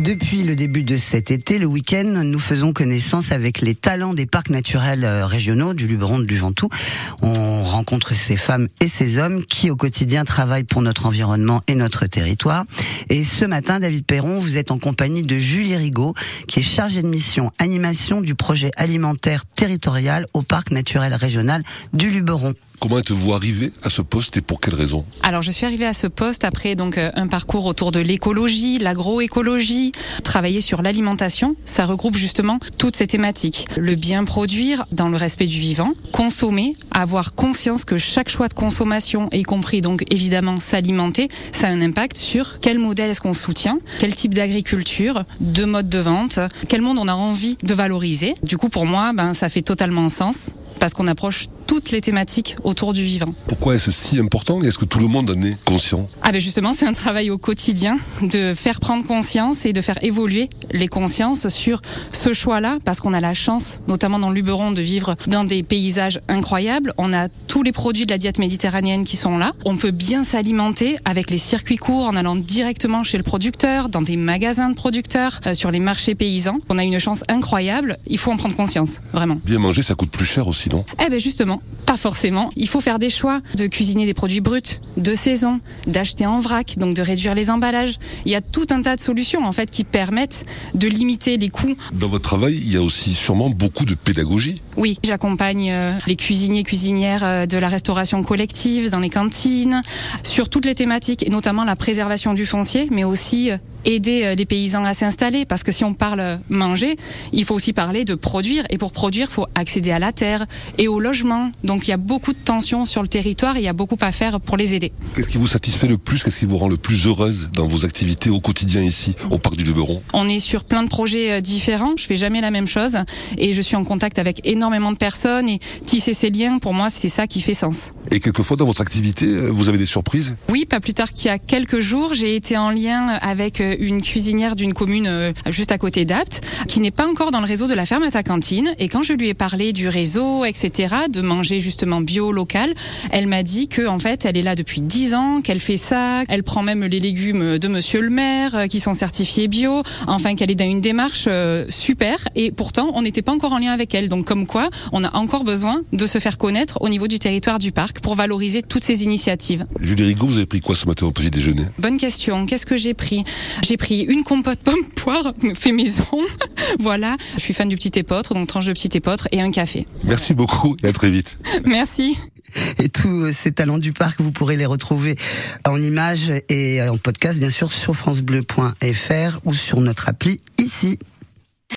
Depuis le début de cet été, le week-end, nous faisons connaissance avec les talents des parcs naturels euh, régionaux du Luberon, du Ventoux. On rencontre ces femmes et ces hommes qui au quotidien travaillent pour notre environnement et notre territoire. Et ce matin, David Perron, vous êtes en compagnie de Julie Rigaud, qui est chargée de mission animation du projet alimentaire territorial au parc naturel régional du Luberon. Comment êtes-vous arrivé à ce poste et pour quelles raisons Alors je suis arrivée à ce poste après donc euh, un parcours autour de l'écologie, l'agroécologie, travailler sur l'alimentation. Ça regroupe justement toutes ces thématiques. Le bien produire dans le respect du vivant, consommer, avoir conscience que chaque choix de consommation, y compris donc évidemment s'alimenter, ça a un impact sur quel modèle est-ce qu'on soutient, quel type d'agriculture, de mode de vente, quel monde on a envie de valoriser. Du coup pour moi, ben ça fait totalement sens parce qu'on approche toutes les thématiques autour du vivant. Pourquoi est-ce si important et est-ce que tout le monde en est conscient Ah ben justement, c'est un travail au quotidien de faire prendre conscience et de faire évoluer les consciences sur ce choix-là parce qu'on a la chance, notamment dans Luberon, de vivre dans des paysages incroyables. On a tous les produits de la diète méditerranéenne qui sont là. On peut bien s'alimenter avec les circuits courts en allant directement chez le producteur, dans des magasins de producteurs, euh, sur les marchés paysans. On a une chance incroyable. Il faut en prendre conscience, vraiment. Bien manger, ça coûte plus cher aussi, non? Eh ben justement, pas forcément. Il faut faire des choix de cuisiner des produits bruts, de saison, d'acheter en vrac, donc de réduire les emballages. Il y a tout un tas de solutions en fait qui permettent de limiter les coûts. Dans votre travail, il y a aussi sûrement beaucoup de pédagogie. Oui, j'accompagne euh, les cuisiniers cuisinières euh, de la restauration collective dans les cantines sur toutes les thématiques et notamment la préservation du foncier, mais aussi euh, aider les paysans à s'installer parce que si on parle manger, il faut aussi parler de produire et pour produire, il faut accéder à la terre et au logement. Donc il y a beaucoup de tensions sur le territoire et il y a beaucoup à faire pour les aider. Qu'est-ce qui vous satisfait le plus? Qu'est-ce qui vous rend le plus heureuse dans vos activités au quotidien ici, au parc du Luberon On est sur plein de projets différents, je fais jamais la même chose et je suis en contact avec énormément de personnes et tisser ces liens, pour moi, c'est ça qui fait sens. Et quelquefois dans votre activité, vous avez des surprises? Oui, pas plus tard qu'il y a quelques jours, j'ai été en lien avec une cuisinière d'une commune juste à côté d'Apt, qui n'est pas encore dans le réseau de la ferme à ta cantine. Et quand je lui ai parlé du réseau, etc., de manger justement bio, local, elle m'a dit que en fait, elle est là depuis 10 ans, qu'elle fait ça, elle prend même les légumes de Monsieur le Maire, qui sont certifiés bio, enfin qu'elle est dans une démarche super. Et pourtant, on n'était pas encore en lien avec elle. Donc comme on a encore besoin de se faire connaître au niveau du territoire du parc pour valoriser toutes ces initiatives. Julie Rigaud, vous avez pris quoi ce matin au petit déjeuner? Bonne question. Qu'est-ce que j'ai pris? J'ai pris une compote pomme poire fait maison. voilà. Je suis fan du petit épeautre, donc tranche de petit épeautre et un café. Merci beaucoup et à très vite. Merci. Et tous ces talents du parc, vous pourrez les retrouver en images et en podcast, bien sûr, sur francebleu.fr ou sur notre appli ici.